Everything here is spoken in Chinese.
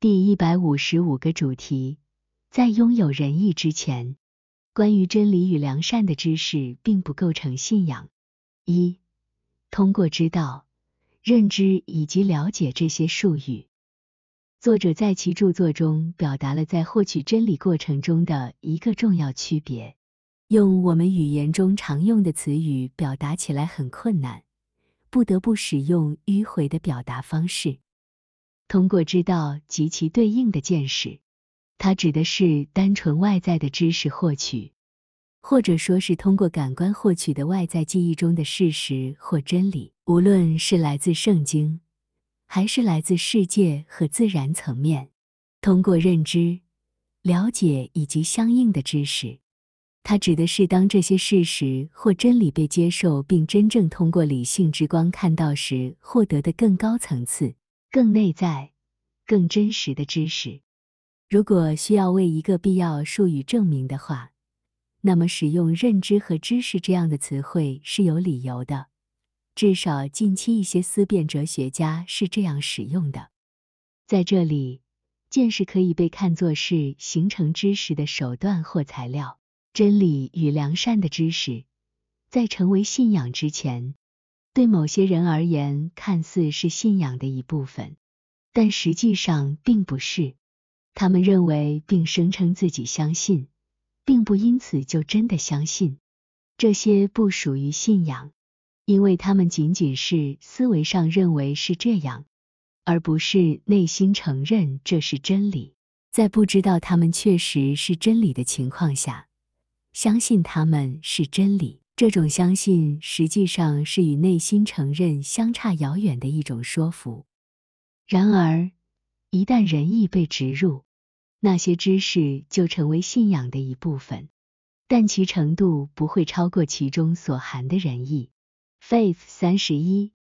第一百五十五个主题，在拥有仁义之前，关于真理与良善的知识并不构成信仰。一、通过知道、认知以及了解这些术语，作者在其著作中表达了在获取真理过程中的一个重要区别。用我们语言中常用的词语表达起来很困难，不得不使用迂回的表达方式。通过知道及其对应的见识，它指的是单纯外在的知识获取，或者说是通过感官获取的外在记忆中的事实或真理，无论是来自圣经，还是来自世界和自然层面。通过认知、了解以及相应的知识，它指的是当这些事实或真理被接受并真正通过理性之光看到时，获得的更高层次。更内在、更真实的知识。如果需要为一个必要术语证明的话，那么使用“认知”和“知识”这样的词汇是有理由的。至少近期一些思辨哲学家是这样使用的。在这里，见识可以被看作是形成知识的手段或材料。真理与良善的知识，在成为信仰之前。对某些人而言，看似是信仰的一部分，但实际上并不是。他们认为并声称自己相信，并不因此就真的相信。这些不属于信仰，因为他们仅仅是思维上认为是这样，而不是内心承认这是真理。在不知道他们确实是真理的情况下，相信他们是真理。这种相信实际上是与内心承认相差遥远的一种说服。然而，一旦仁义被植入，那些知识就成为信仰的一部分，但其程度不会超过其中所含的仁义。Faith 三十一，